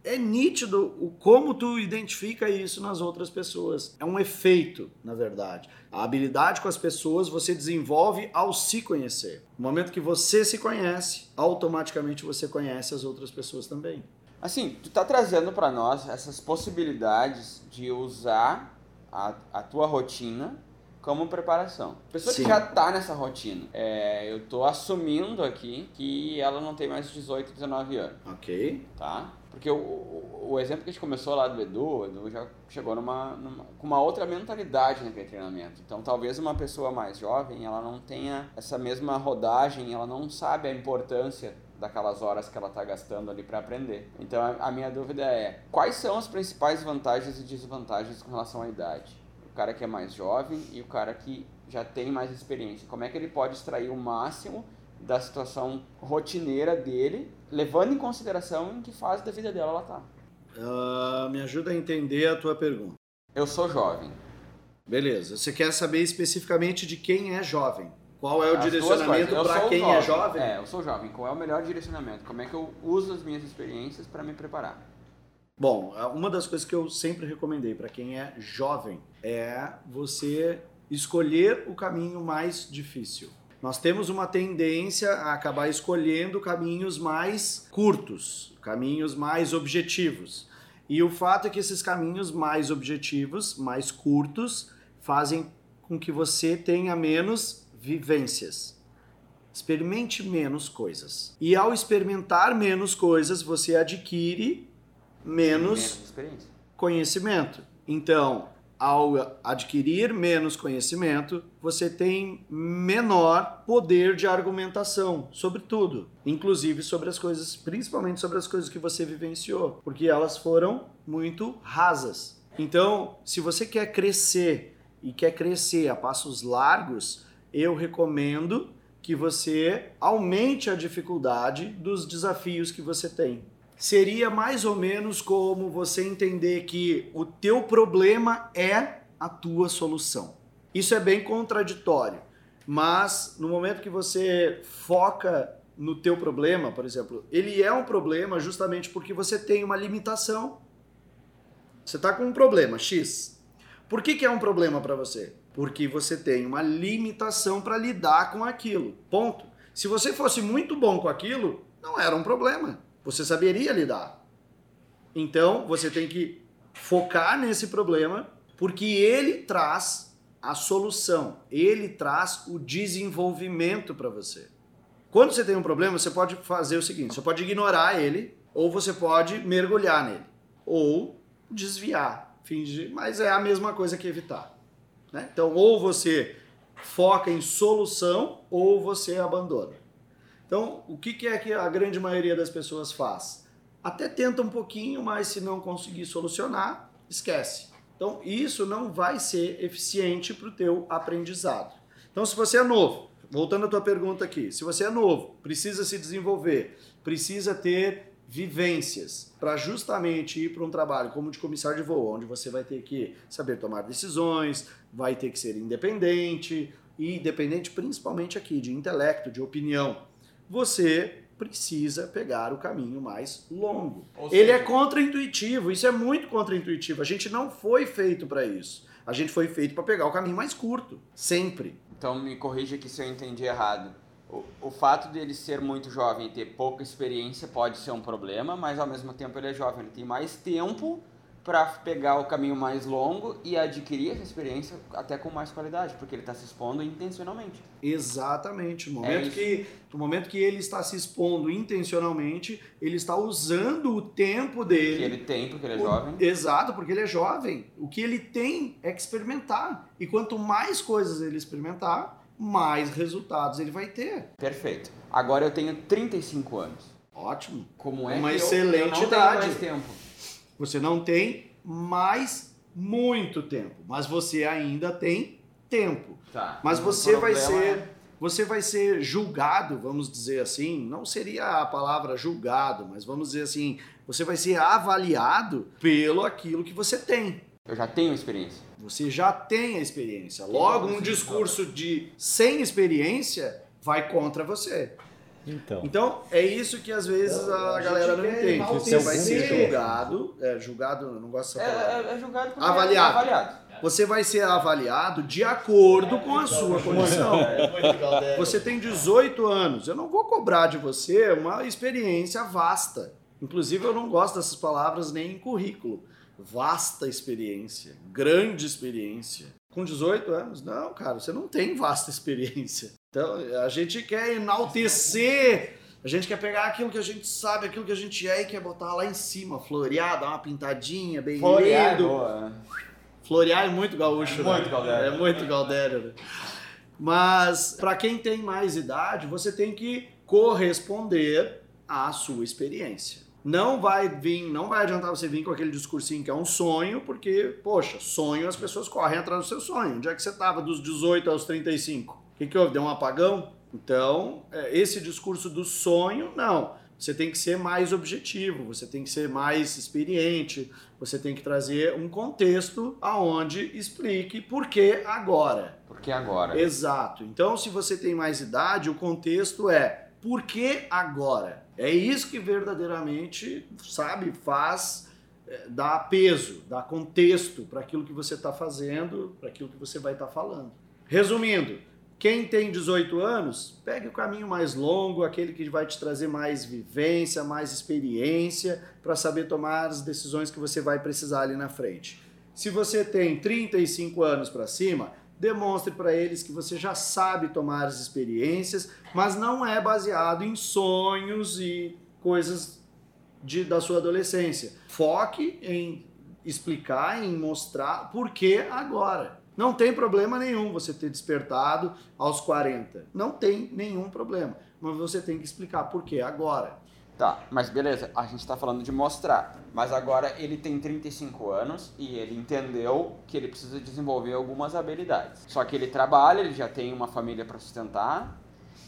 é nítido o como tu identifica isso nas outras pessoas. É um efeito, na verdade. A habilidade com as pessoas você desenvolve ao se conhecer. No momento que você se conhece, automaticamente você conhece as outras pessoas também. Assim, tu tá trazendo para nós essas possibilidades de usar a, a tua rotina como preparação. Pessoa Sim. que já tá nessa rotina, é, eu tô assumindo aqui que ela não tem mais de 18, 19 anos. Ok. Tá? Porque o, o, o, exemplo que a gente começou lá do Edu, o Edu já chegou numa, numa, com uma outra mentalidade naquele treinamento. Então, talvez uma pessoa mais jovem, ela não tenha essa mesma rodagem, ela não sabe a importância daquelas horas que ela está gastando ali para aprender. Então, a, a minha dúvida é, quais são as principais vantagens e desvantagens com relação à idade? O cara que é mais jovem e o cara que já tem mais experiência. Como é que ele pode extrair o máximo da situação rotineira dele, levando em consideração em que fase da vida dela ela está. Uh, me ajuda a entender a tua pergunta. Eu sou jovem. Beleza. Você quer saber especificamente de quem é jovem? Qual é o As direcionamento para quem é jovem. é jovem? É, eu sou jovem. Qual é o melhor direcionamento? Como é que eu uso as minhas experiências para me preparar? Bom, uma das coisas que eu sempre recomendei para quem é jovem é você escolher o caminho mais difícil nós temos uma tendência a acabar escolhendo caminhos mais curtos, caminhos mais objetivos. E o fato é que esses caminhos mais objetivos, mais curtos, fazem com que você tenha menos vivências. Experimente menos coisas. E ao experimentar menos coisas, você adquire menos, menos conhecimento. Então, ao adquirir menos conhecimento, você tem menor poder de argumentação sobre tudo, inclusive sobre as coisas, principalmente sobre as coisas que você vivenciou, porque elas foram muito rasas. Então, se você quer crescer e quer crescer a passos largos, eu recomendo que você aumente a dificuldade dos desafios que você tem seria mais ou menos como você entender que o teu problema é a tua solução. Isso é bem contraditório, mas no momento que você foca no teu problema, por exemplo, ele é um problema justamente porque você tem uma limitação. Você está com um problema X. Por que, que é um problema para você? Porque você tem uma limitação para lidar com aquilo. Ponto. Se você fosse muito bom com aquilo, não era um problema você saberia lidar. Então, você tem que focar nesse problema, porque ele traz a solução, ele traz o desenvolvimento para você. Quando você tem um problema, você pode fazer o seguinte: você pode ignorar ele, ou você pode mergulhar nele, ou desviar, fingir, mas é a mesma coisa que evitar. Né? Então, ou você foca em solução, ou você abandona. Então, o que, é que a grande maioria das pessoas faz? Até tenta um pouquinho, mas se não conseguir solucionar, esquece. Então, isso não vai ser eficiente para o teu aprendizado. Então, se você é novo, voltando à tua pergunta aqui, se você é novo, precisa se desenvolver, precisa ter vivências para justamente ir para um trabalho como de comissário de voo, onde você vai ter que saber tomar decisões, vai ter que ser independente, e independente principalmente aqui de intelecto, de opinião você precisa pegar o caminho mais longo. Seja, Ele é contraintuitivo, isso é muito contraintuitivo. A gente não foi feito para isso. A gente foi feito para pegar o caminho mais curto, sempre. Então me corrija aqui se eu entendi errado. O, o fato de ele ser muito jovem e ter pouca experiência pode ser um problema, mas ao mesmo tempo ele é jovem, ele tem mais tempo para pegar o caminho mais longo e adquirir essa experiência até com mais qualidade, porque ele está se expondo intencionalmente. Exatamente. No é momento, é que, no momento que ele está se expondo intencionalmente, ele está usando o tempo dele. Que ele tem, porque ele é o, jovem. Exato, porque ele é jovem. O que ele tem é que experimentar. E quanto mais coisas ele experimentar, mais resultados ele vai ter. Perfeito. Agora eu tenho 35 anos. Ótimo. Como é Uma que excelente eu, eu não idade. mais tempo? Você não tem mais muito tempo, mas você ainda tem tempo. Tá. Mas você vai ser você vai ser julgado, vamos dizer assim, não seria a palavra julgado, mas vamos dizer assim, você vai ser avaliado pelo aquilo que você tem. Eu já tenho experiência. Você já tem a experiência. Logo, um discurso de sem experiência vai contra você. Então. Então, é isso que às vezes Então, a, a galera não entende. Você vai ser julgado, é, julgado, eu não gosto É, dessa palavra. é, é julgado como Avaliado. avaliado. Você vai ser avaliado de acordo com a sua condição. É. Você tem 18 anos, eu não vou cobrar de você uma experiência vasta. Inclusive, eu não gosto dessas palavras nem em currículo. Vasta experiência, grande experiência. Com 18 anos, não, cara, você não tem vasta experiência. Então, a gente quer enaltecer, a gente quer pegar aquilo que a gente sabe, aquilo que a gente é e quer botar lá em cima, florear, dar uma pintadinha, bem Florear é lindo. boa. Florear é muito gaúcho, né? Muito Galdério. É muito Galdério, né? Mas para quem tem mais idade, você tem que corresponder à sua experiência. Não vai vir, não vai adiantar você vir com aquele discursinho que é um sonho, porque, poxa, sonho as pessoas correm atrás do seu sonho. Onde é que você estava dos 18 aos 35? O que, que houve? Deu um apagão? Então, é, esse discurso do sonho, não. Você tem que ser mais objetivo, você tem que ser mais experiente, você tem que trazer um contexto aonde explique por que agora. Porque agora. Exato. Então, se você tem mais idade, o contexto é por que agora? É isso que verdadeiramente, sabe, faz, é, dá peso, dá contexto para aquilo que você está fazendo, para aquilo que você vai estar falando. Resumindo, quem tem 18 anos, pegue o caminho mais longo, aquele que vai te trazer mais vivência, mais experiência, para saber tomar as decisões que você vai precisar ali na frente. Se você tem 35 anos para cima, demonstre para eles que você já sabe tomar as experiências, mas não é baseado em sonhos e coisas de, da sua adolescência. Foque em explicar, em mostrar por que agora. Não tem problema nenhum você ter despertado aos 40. Não tem nenhum problema. Mas você tem que explicar por que agora. Tá, mas beleza, a gente tá falando de mostrar. Mas agora ele tem 35 anos e ele entendeu que ele precisa desenvolver algumas habilidades. Só que ele trabalha, ele já tem uma família para sustentar,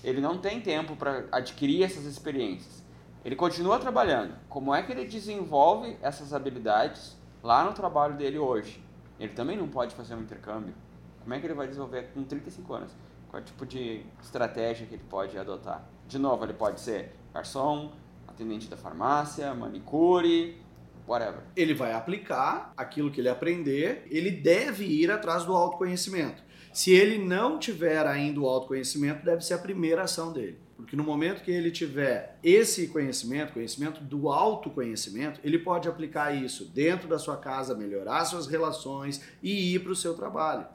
ele não tem tempo para adquirir essas experiências. Ele continua trabalhando. Como é que ele desenvolve essas habilidades lá no trabalho dele hoje? Ele também não pode fazer um intercâmbio. Como é que ele vai desenvolver com 35 anos? Qual é tipo de estratégia que ele pode adotar? De novo, ele pode ser garçom, atendente da farmácia, manicure, whatever. Ele vai aplicar aquilo que ele aprender, ele deve ir atrás do autoconhecimento. Se ele não tiver ainda o autoconhecimento, deve ser a primeira ação dele. Porque no momento que ele tiver esse conhecimento, conhecimento do autoconhecimento, ele pode aplicar isso dentro da sua casa, melhorar suas relações e ir para o seu trabalho.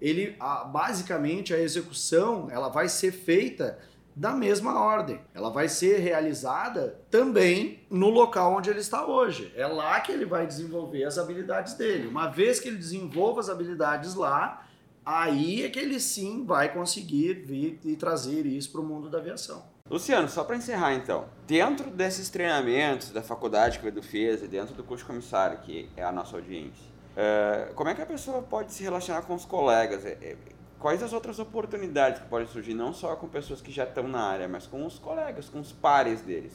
Ele, a- basicamente, a execução ela vai ser feita da mesma ordem. Ela vai ser realizada também no local onde ele está hoje. É lá que ele vai desenvolver as habilidades dele. Uma vez que ele desenvolva as habilidades lá, aí é que ele sim vai conseguir vir e trazer isso para o mundo da aviação. Luciano, só para encerrar então, dentro desses treinamentos da faculdade que o Edu fez e dentro do curso de comissário, que é a nossa audiência, eh, como é que a pessoa pode se relacionar com os colegas? Eh, eh, Quais as outras oportunidades que podem surgir, não só com pessoas que já estão na área, mas com os colegas, com os pares deles?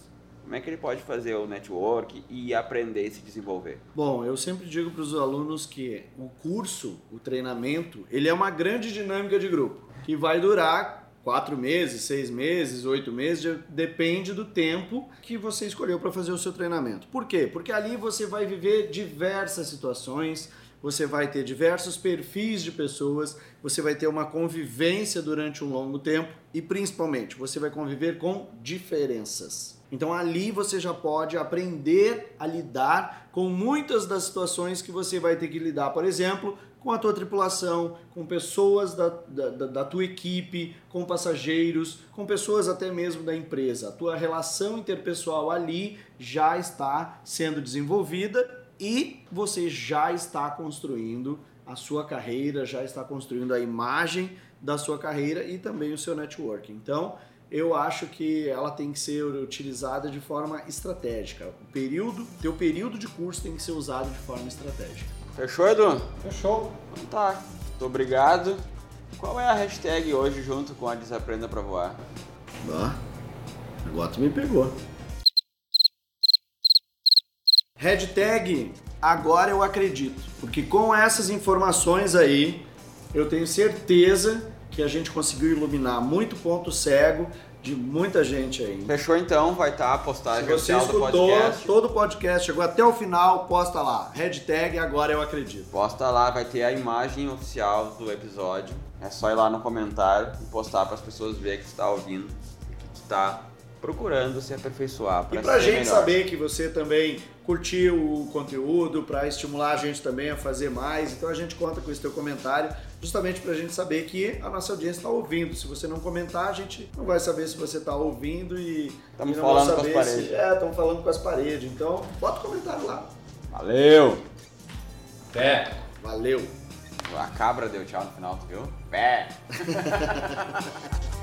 Como é que ele pode fazer o network e aprender e se desenvolver? Bom, eu sempre digo para os alunos que o curso, o treinamento, ele é uma grande dinâmica de grupo, que vai durar quatro meses, seis meses, oito meses, de- depende do tempo que você escolheu para fazer o seu treinamento. Por quê? Porque ali você vai viver diversas situações, você vai ter diversos perfis de pessoas, você vai ter uma convivência durante um longo tempo e principalmente você vai conviver com diferenças. Então ali você já pode aprender a lidar com muitas das situações que você vai ter que lidar, por exemplo, com a tua tripulação, com pessoas da, da, da- tua equipe, com passageiros, com pessoas até mesmo da empresa. A tua relação interpessoal ali já está sendo desenvolvida e você já está construindo a sua carreira, já está construindo a imagem da sua carreira e também o seu network. Então, eu acho que ela tem que ser utilizada de forma estratégica. O período, teu período de curso tem que ser usado de forma estratégica. Fechou, Edu? Fechou. Então tá. Muito obrigado. Qual é a hashtag hoje junto com a Desaprenda pra Voar? Ó, agora tu me pegou. Hashtag agora eu acredito. Porque com essas informações aí, eu tenho certeza que a gente conseguiu iluminar muito ponto cego de muita gente aí. Fechou então, vai estar a postagem Se você oficial do escutou podcast. todo o podcast, chegou até o final, posta lá. Hashtag agora eu acredito. Posta lá, vai ter a imagem oficial do episódio. É só ir lá no comentário e postar para as pessoas verem que está ouvindo e que está procurando se aperfeiçoar. E pra pra ser gente melhor. saber que você também curtiu o conteúdo, pra estimular a gente também a fazer mais, então a gente conta com esse teu comentário, justamente pra gente saber que a nossa audiência está ouvindo. Se você não comentar, a gente não vai saber se você tá ouvindo e, Tamo e não falando vai com as saber paredes. se... É, estamos falando com as paredes. Então, bota o comentário lá. Valeu! Até! Valeu! A cabra deu tchau no final, tu viu? Pé!